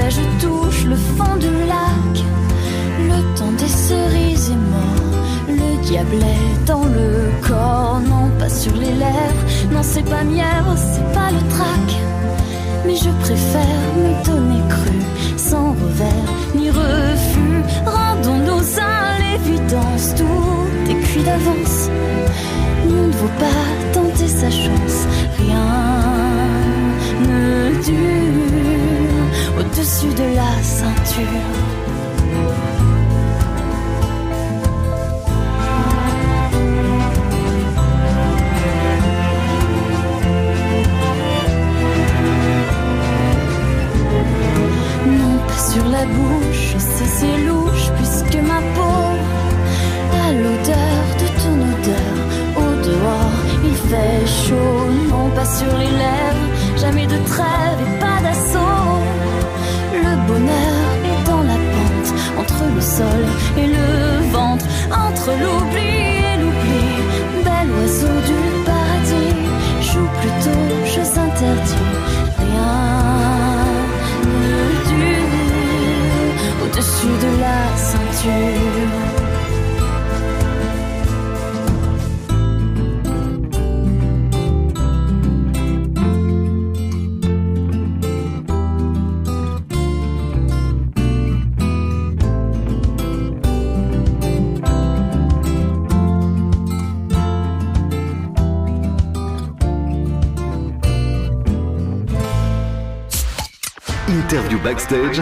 Speaker 11: Je touche le fond du lac. Le temps des cerises est mort, le diable est dans le corps. Non, pas sur les lèvres, non, c'est pas mièvre, c'est pas le trac. Mais je préfère me donner cru, sans revers ni refus. Rendons-nous à l'évidence, tout est cuit d'avance. Mieux ne vaut pas tenter sa chance, rien ne dure au-dessus de la ceinture. Non, pas sur la bouche, sais c'est louche, puisque ma peau a l'odeur de ton odeur. Au dehors, il fait chaud, non pas sur les lèvres, jamais de trêve et le ventre entre l'oubli et l'oubli. Bel oiseau du paradis, joue plutôt je s'interdis, Rien ne dure au-dessus de la ceinture.
Speaker 1: Interview backstage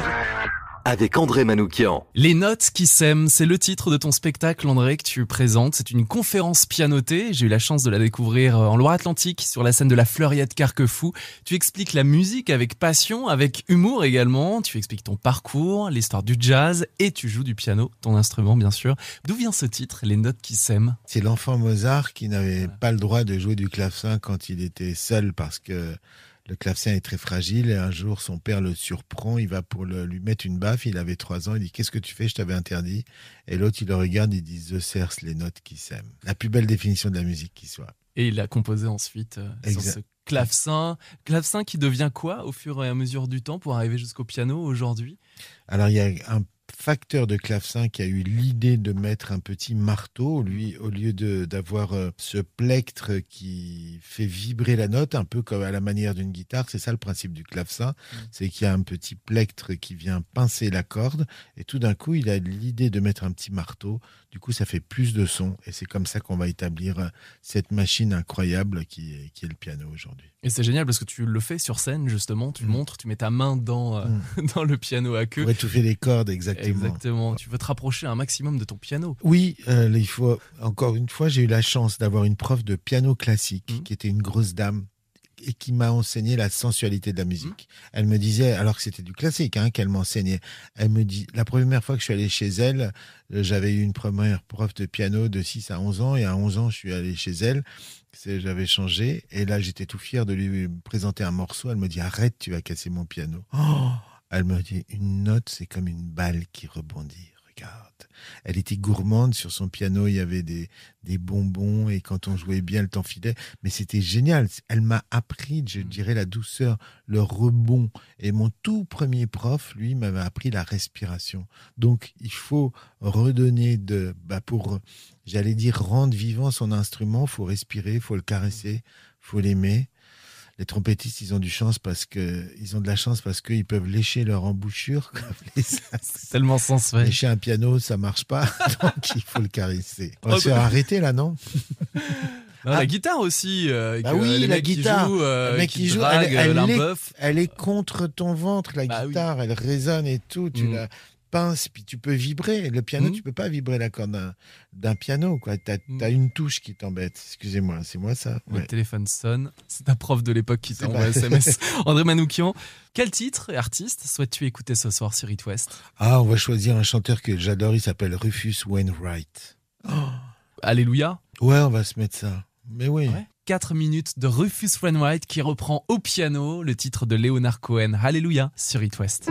Speaker 1: avec André Manoukian.
Speaker 3: Les notes qui s'aiment, c'est le titre de ton spectacle, André, que tu présentes. C'est une conférence pianotée. J'ai eu la chance de la découvrir euh, en Loire-Atlantique, sur la scène de la Fleuriette Carquefou. Tu expliques la musique avec passion, avec humour également. Tu expliques ton parcours, l'histoire du jazz, et tu joues du piano, ton instrument, bien sûr. D'où vient ce titre, Les notes qui s'aiment
Speaker 4: C'est l'enfant Mozart qui n'avait pas le droit de jouer du clavecin quand il était seul parce que le clavecin est très fragile et un jour son père le surprend, il va pour le- lui mettre une baffe, il avait trois ans, il dit qu'est-ce que tu fais, je t'avais interdit. Et l'autre il le regarde, il dit The Cerce, les notes qui s'aiment. La plus belle définition de la musique qui soit.
Speaker 3: Et il a composé ensuite euh, sur ce clavecin. Clavecin qui devient quoi au fur et à mesure du temps pour arriver jusqu'au piano aujourd'hui?
Speaker 4: Alors il y a un facteur de clavecin qui a eu l'idée de mettre un petit marteau, lui, au lieu de d'avoir euh, ce plectre qui fait vibrer la note, un peu comme à la manière d'une guitare. C'est ça le principe du clavecin, c'est qu'il y a un petit plectre qui vient pincer la corde, et tout d'un coup, il a l'idée de mettre un petit marteau. Du coup, ça fait plus de son, et c'est comme ça qu'on va établir euh, cette machine incroyable qui est, qui est le piano aujourd'hui.
Speaker 3: Et c'est génial parce que tu le fais sur scène justement, tu
Speaker 4: Mm.
Speaker 3: montres, tu mets ta main dans, euh, dans le piano à queue.
Speaker 4: Pour étouffer les cordes, exactement.
Speaker 3: Exactement, tu veux te rapprocher un maximum de ton piano.
Speaker 4: Oui, euh, il faut encore une fois, j'ai eu la chance d'avoir une prof de piano classique
Speaker 3: Mhm.
Speaker 4: qui était une grosse dame et qui m'a enseigné la sensualité de la musique. Elle me disait, alors que c'était du classique hein, qu'elle m'enseignait, elle me dit, la première fois que je suis allé chez elle, euh, j'avais eu une première prof de piano de 6 à 11 ans et à 11 ans, je suis allé chez elle. J'avais changé et là, j'étais tout fier de lui présenter un morceau. Elle me dit, arrête, tu vas casser mon piano. Oh elle me dit, une note, c'est comme une balle qui rebondit. Regarde. Elle était gourmande sur son piano. Il y avait des, des bonbons et quand on jouait bien, le temps filait. Mais c'était génial. Elle m'a appris, je dirais, la douceur, le rebond. Et mon tout premier prof, lui, m'avait appris la respiration. Donc, il faut redonner de, bah, pour, j'allais dire, rendre vivant son instrument. Faut respirer, faut le caresser, faut l'aimer. Les trompettistes, ils ont du chance parce que ils ont de la chance parce qu'ils peuvent lécher leur embouchure comme les
Speaker 3: C'est tellement sensuel.
Speaker 4: Lécher un piano, ça marche pas, donc il faut le caresser. On va
Speaker 3: Oh,
Speaker 4: se faire
Speaker 3: bah-
Speaker 4: arrêter là, non?
Speaker 3: Non,
Speaker 4: Ah.
Speaker 3: La guitare aussi. euh,
Speaker 4: Bah
Speaker 3: que
Speaker 4: oui, la
Speaker 3: qui
Speaker 4: guitare.
Speaker 3: jouent, euh,
Speaker 4: Le mec
Speaker 3: qui
Speaker 4: qui joue,
Speaker 3: draguent,
Speaker 4: elle- elle
Speaker 3: euh, l'imboeuf.
Speaker 4: Elle est contre ton ventre, la
Speaker 3: Bah oui.
Speaker 4: guitare, elle résonne et tout. Tu
Speaker 3: Mm.
Speaker 4: la pinces, puis tu peux vibrer. Le piano,
Speaker 3: Mm.
Speaker 4: tu peux pas vibrer la corde d'un- piano. Tu as,
Speaker 3: Mm.
Speaker 4: une touche qui t'embête. Excusez-moi, c'est moi ça
Speaker 3: Le téléphone sonne. C'est ta prof de l'époque qui t'envoie
Speaker 4: pas-
Speaker 3: SMS. André Manoukian. Quel titre et artiste souhaites-tu écouter ce soir sur It West?
Speaker 4: Ah, on va choisir un chanteur que j'adore, il s'appelle Rufus Wainwright.
Speaker 3: Alléluia.
Speaker 4: Ouais, on va se mettre ça. Mais oui.
Speaker 3: Ouais. 4 minutes de Rufus Wainwright qui reprend au piano le titre de Leonard Cohen. Alléluia sur It West.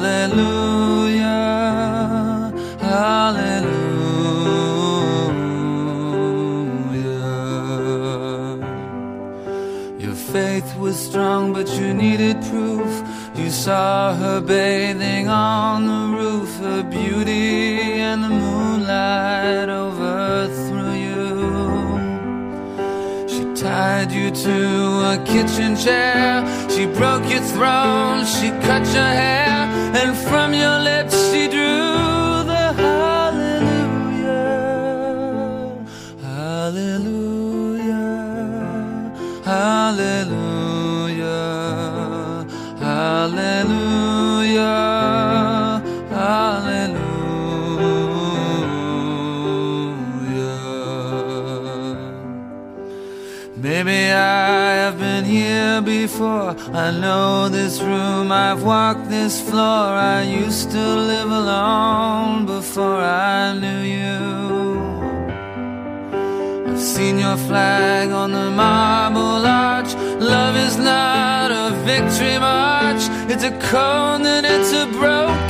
Speaker 12: hallelujah, hallelujah. Your faith was strong, but you needed proof. You saw her bathing on the roof, her beauty and the moonlight overthrew you. She tied you to a kitchen chair. She broke your throne. She cut your hair. And from your lips she drew the hallelujah. Hallelujah. Hallelujah. Hallelujah. Hallelujah. Maybe I have been before. I know this room, I've walked this floor. I used to live alone before I knew you. I've seen your flag on the marble arch. Love is not a victory march, it's a cold and it's a broken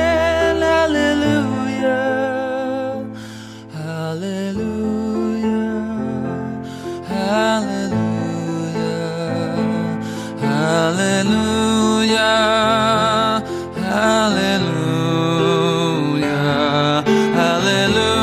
Speaker 12: Alléluia, Alléluia, Alléluia,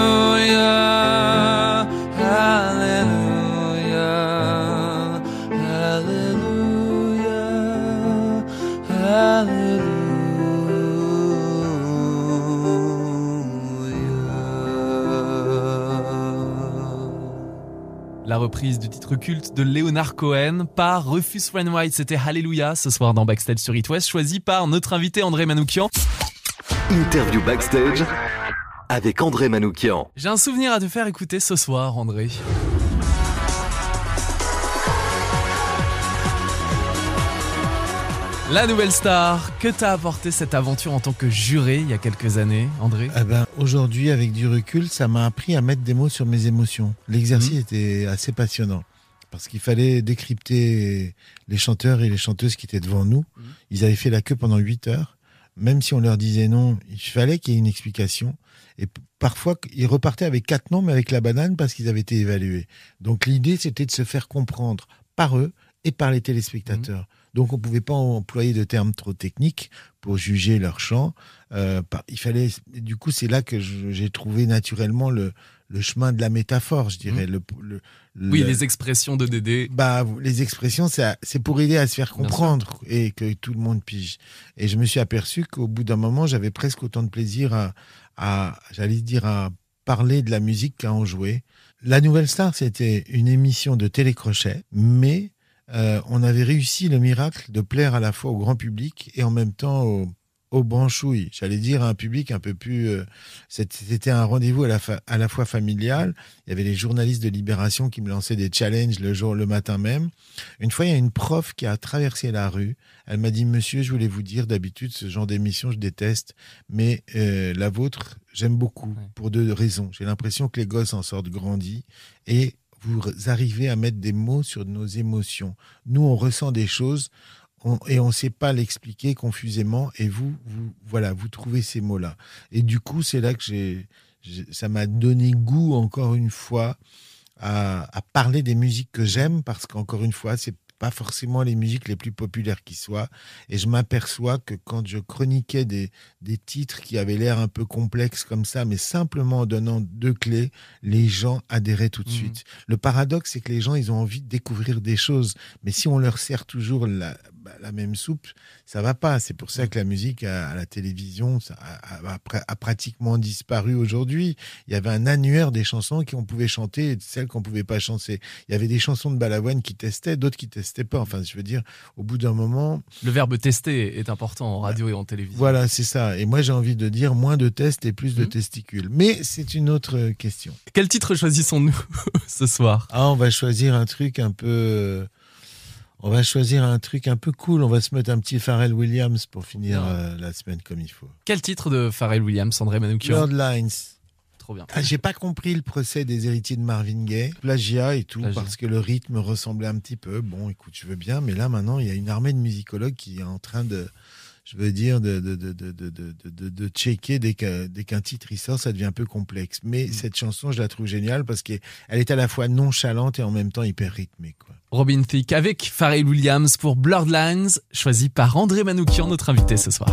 Speaker 3: La reprise du titre culte de Leonard Cohen par Rufus Wainwright, c'était Hallelujah ce soir dans Backstage sur It West, choisi par notre invité André Manoukian.
Speaker 1: Interview backstage avec André Manoukian.
Speaker 3: J'ai un souvenir à te faire écouter ce soir, André. La nouvelle star, que t'a apporté cette aventure en tant que juré il y a quelques années, André?
Speaker 4: Eh ben, aujourd'hui, avec du recul, ça m'a appris à mettre des mots sur mes émotions. L'exercice
Speaker 3: Mhm.
Speaker 4: était assez passionnant parce qu'il fallait décrypter les chanteurs et les chanteuses qui étaient devant nous.
Speaker 3: Mhm.
Speaker 4: Ils avaient fait la queue pendant 8 heures. Même si on leur disait non, il fallait qu'il y ait une explication. Et parfois, ils repartaient avec quatre noms, mais avec la banane parce qu'ils avaient été évalués. Donc l'idée, c'était de se faire comprendre par eux et par les téléspectateurs. Donc on ne pouvait pas employer de termes trop techniques pour juger leur chant. Euh, il fallait, du coup, c'est là que j'ai trouvé naturellement le, le chemin de la métaphore, je dirais. Le, le-
Speaker 3: Oui,
Speaker 4: le-
Speaker 3: les expressions de Dédé.
Speaker 4: bah, les expressions, c'est pour aider à se faire comprendre et que tout le monde pige. Et je me suis aperçu qu'au bout d'un moment, j'avais presque autant de plaisir à, à j'allais dire, à parler de la musique qu'à en jouer. La Nouvelle Star, c'était une émission de télécrochet, mais euh, on avait réussi le miracle de plaire à la fois au grand public et en même temps au, aux branchouilles. J'allais dire à un public un peu plus. euh, c'était un rendez-vous à la, fa- à la fois familial. Il y avait les journalistes de Libération qui me lançaient des challenges le jour, le matin même. Une fois, il y a une prof qui a traversé la rue. Elle m'a dit Monsieur, je voulais vous dire, d'habitude, ce genre d'émission, je déteste, mais euh, la vôtre, j'aime beaucoup
Speaker 3: Ouais.
Speaker 4: pour deux raisons. J'ai l'impression que les gosses en sortent grandis et vous arrivez à mettre des mots sur nos émotions. Nous, on ressent des choses on- et on ne sait pas l'expliquer confusément. Et vous, vous, voilà, vous trouvez ces mots-là. Et du coup, c'est là que j'ai, ça m'a donné goût encore une fois à, à parler des musiques que j'aime parce qu'encore une fois, c'est pas forcément les musiques les plus populaires qui soient. Et je m'aperçois que quand je chroniquais des, des titres qui avaient l'air un peu complexes comme ça, mais simplement en donnant deux clés, les gens adhéraient tout de
Speaker 3: Mhm.
Speaker 4: suite. Le paradoxe, c'est que les gens, ils ont envie de découvrir des choses. Mais si on leur sert toujours la, bah, la même soupe, ça va pas. C'est pour ça que la musique à, la télévision a, pratiquement disparu aujourd'hui. Il y avait un annuaire des chansons qu'on pouvait chanter et celles qu'on pouvait pas chanter. Il y avait des chansons de Balavoine qui testaient, d'autres qui testaient pas. Enfin, je veux dire, au bout d'un moment.
Speaker 13: Le verbe tester est important en radio et en télévision.
Speaker 4: Voilà, c'est ça. Et moi, j'ai envie de dire moins de tests et plus de
Speaker 13: mmh.
Speaker 4: testicules. Mais c'est une autre euh, question.
Speaker 13: Quel titre choisissons-nous ce soir?
Speaker 4: Ah, on va choisir un truc un peu euh, on va choisir un truc un peu cool. On va se mettre un petit Pharrell Williams pour finir euh, la semaine comme il faut.
Speaker 13: Quel titre de Pharrell Williams, André Manoukian
Speaker 4: Bloodlines.
Speaker 13: Trop bien.
Speaker 4: Ah, j'ai pas compris le procès des héritiers de Marvin Gaye, plagiat et tout, parce que le rythme ressemblait un petit peu. Bon, écoute, je veux bien, mais là maintenant, il y a une armée de musicologues qui est en train de, je veux dire, de, de, de, de, de, de, checker dès qu'un dès qu'un titre il sort, ça devient un peu complexe. Mais
Speaker 13: mm.
Speaker 4: cette chanson, je la trouve géniale parce qu'elle est à la fois nonchalante et en même temps hyper rythmée, quoi.
Speaker 13: Robin Thicke avec Pharrell Williams pour Blurred Lines, choisi par André Manoukian, notre invité ce soir.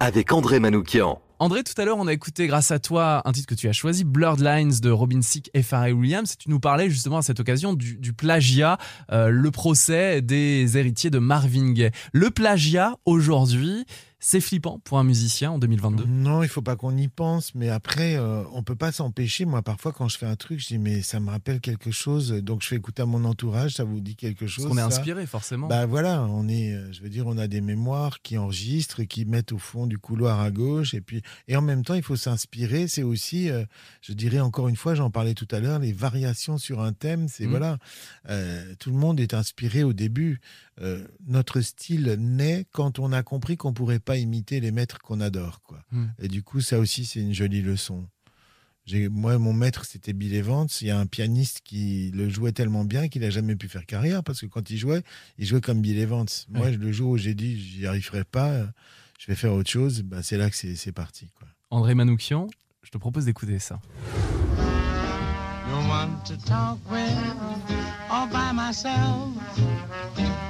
Speaker 1: Avec André Manoukian.
Speaker 3: André, tout à l'heure, on a écouté, grâce à toi, un titre que tu as choisi, Blurred Lines de Robin Thicke et Pharrell Williams. Tu nous parlais justement à cette occasion du, du plagiat, euh, le procès des héritiers de Marvin Gaye. Le plagiat, aujourd'hui, c'est flippant pour un musicien en 2022.
Speaker 4: Non, il faut pas qu'on y pense, mais après, euh, on peut pas s'empêcher. Moi, parfois, quand je fais un truc, je dis mais ça me rappelle quelque chose, donc je fais écouter à mon entourage. Ça vous dit quelque chose
Speaker 3: Parce qu'on est inspiré, forcément.
Speaker 4: Bah voilà, on est, euh, je veux dire, on a des mémoires qui enregistrent, qui mettent au fond du couloir à gauche, et puis et en même temps, il faut s'inspirer. C'est aussi, euh, je dirais encore une fois, j'en parlais tout à l'heure, les variations sur un thème. C'est
Speaker 3: Mhm.
Speaker 4: voilà, euh, tout le monde est inspiré au début. Euh, notre style naît quand on a compris qu'on pourrait pas imiter les maîtres qu'on adore, quoi.
Speaker 3: Mhm.
Speaker 4: Et du coup, ça aussi, c'est une jolie leçon. Moi, mon maître, c'était Bill Evans. Il y a un pianiste qui le jouait tellement bien qu'il a jamais pu faire carrière parce que quand il jouait, il jouait comme Bill Evans. Moi,
Speaker 3: Ouais.
Speaker 4: le jour où j'ai dit j'y arriverai pas, je vais faire autre chose, bah, c'est là que c'est c'est parti. Quoi.
Speaker 3: André Manoukian, je te propose d'écouter ça.
Speaker 7: No one to talk with, all by myself.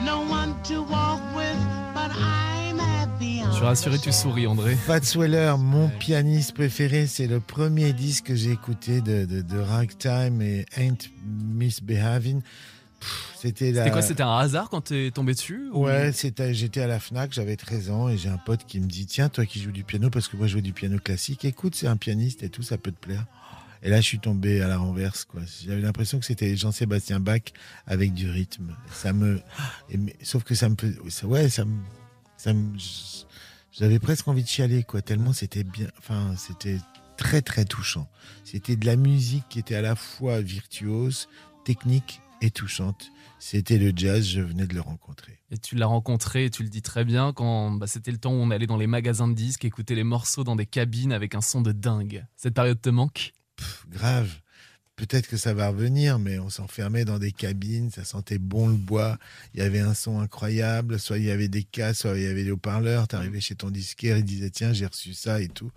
Speaker 7: No one to walk with, but I'm happy.
Speaker 3: Je suis rassuré, tu souris, André.
Speaker 4: Fats Weller, mon pianiste préféré, c'est le premier disque que j'ai écouté de, de, de Ragtime et Ain't Misbehaving. C'était la...
Speaker 3: Quoi C'était un hasard quand t'es tombé dessus ou-
Speaker 4: Ouais, j'étais à la Fnac, j'avais 13 ans et j'ai un pote qui me dit Tiens, toi qui joues du piano, parce que moi je joue du piano classique, écoute, c'est un pianiste et tout, ça peut te plaire. Et là, je suis tombé à la renverse, quoi. J'avais l'impression que c'était Jean-Sébastien Bach avec du rythme. Ça me, sauf que ça me, ouais, ça me, ça j'avais presque envie de chialer, quoi. Tellement c'était bien, enfin, c'était très très touchant. C'était de la musique qui était à la fois virtuose, technique et touchante. C'était le jazz, je venais de le rencontrer.
Speaker 3: Et tu l'as rencontré, tu le dis très bien, quand bah, c'était le temps où on allait dans les magasins de disques, écouter les morceaux dans des cabines avec un son de dingue. Cette période te manque?
Speaker 4: Pff, grave. Peut-être que ça va revenir, mais on s'enfermait dans des cabines, ça sentait bon le bois, il y avait un son incroyable, soit il y avait des cas, soit il y avait des haut-parleurs, t'arrivais chez ton disquaire, il disait tiens j'ai reçu ça et tout,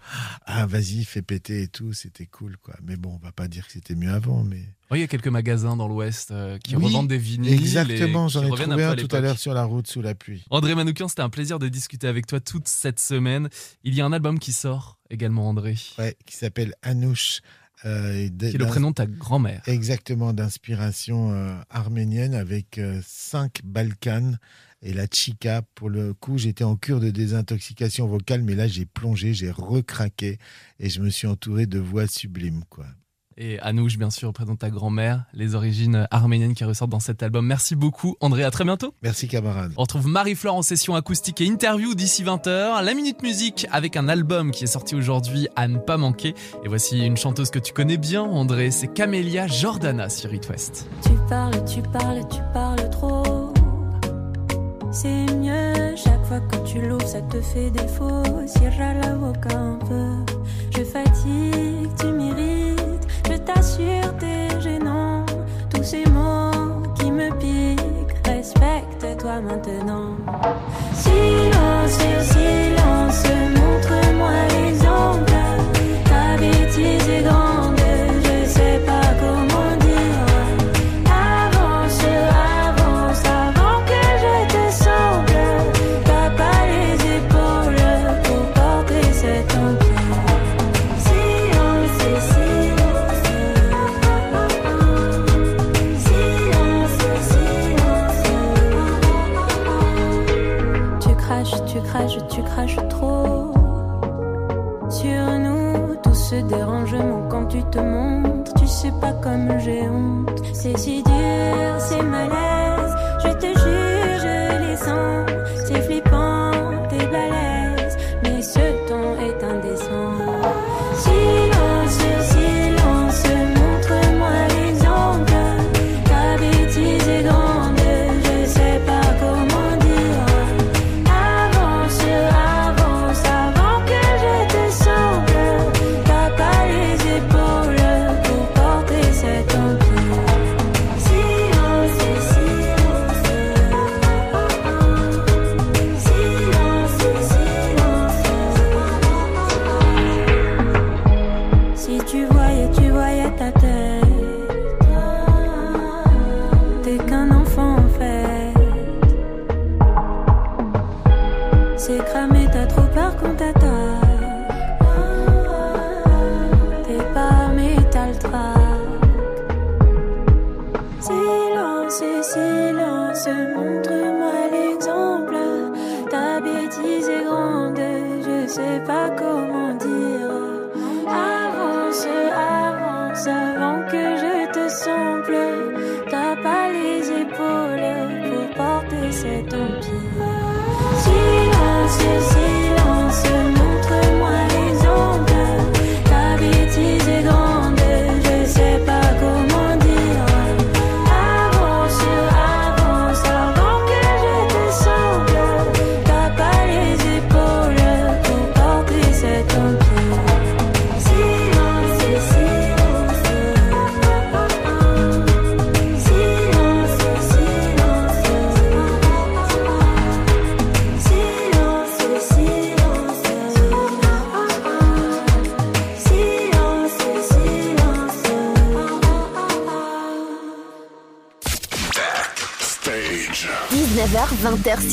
Speaker 4: ah vas-y fais péter et tout, c'était cool quoi. Mais bon, on va pas dire que c'était mieux avant, mais...
Speaker 3: Oui, il y a quelques magasins dans l'Ouest euh, qui
Speaker 4: Oui,
Speaker 3: revendent des vinyles.
Speaker 4: Exactement, j'en ai trouvé un
Speaker 3: à
Speaker 4: tout à l'heure sur la route sous la pluie.
Speaker 3: André Manoukian, c'était un plaisir de discuter avec toi toute cette semaine. Il y a un album qui sort également, André,
Speaker 4: Ouais, qui s'appelle Anouche. Euh, et de-
Speaker 3: qui est le prénom de ta grand-mère.
Speaker 4: Exactement, d'inspiration euh, arménienne avec euh, cinq Balkans et la chica. Pour le coup, j'étais en cure de désintoxication vocale, mais là, j'ai plongé, j'ai recraqué et je me suis entouré de voix sublimes, quoi.
Speaker 3: Et Anouche, bien sûr, représente ta grand-mère, les origines arméniennes qui ressortent dans cet album. Merci beaucoup, André. À très bientôt.
Speaker 4: Merci, camarade.
Speaker 3: On retrouve Marie-Flore en session acoustique et interview d'ici 20h. La Minute Musique avec un album qui est sorti aujourd'hui à ne pas manquer. Et voici une chanteuse que tu connais bien, André. C'est Camélia Jordana sur It West.
Speaker 14: Tu parles, tu parles, tu parles trop. C'est mieux, chaque fois que tu l'ouvres, ça te fait défaut. Cierra la boca un peu. Je fatigue, tu m'irrites. T'assure, t'es gênant. Tous ces mots qui me piquent, respecte-toi maintenant. Silence, silence, montre-moi l'exemple. Ta comme j'ai honte. C'est si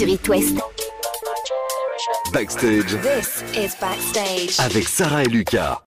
Speaker 15: sur Backstage.
Speaker 1: Avec Sarah et Lucas.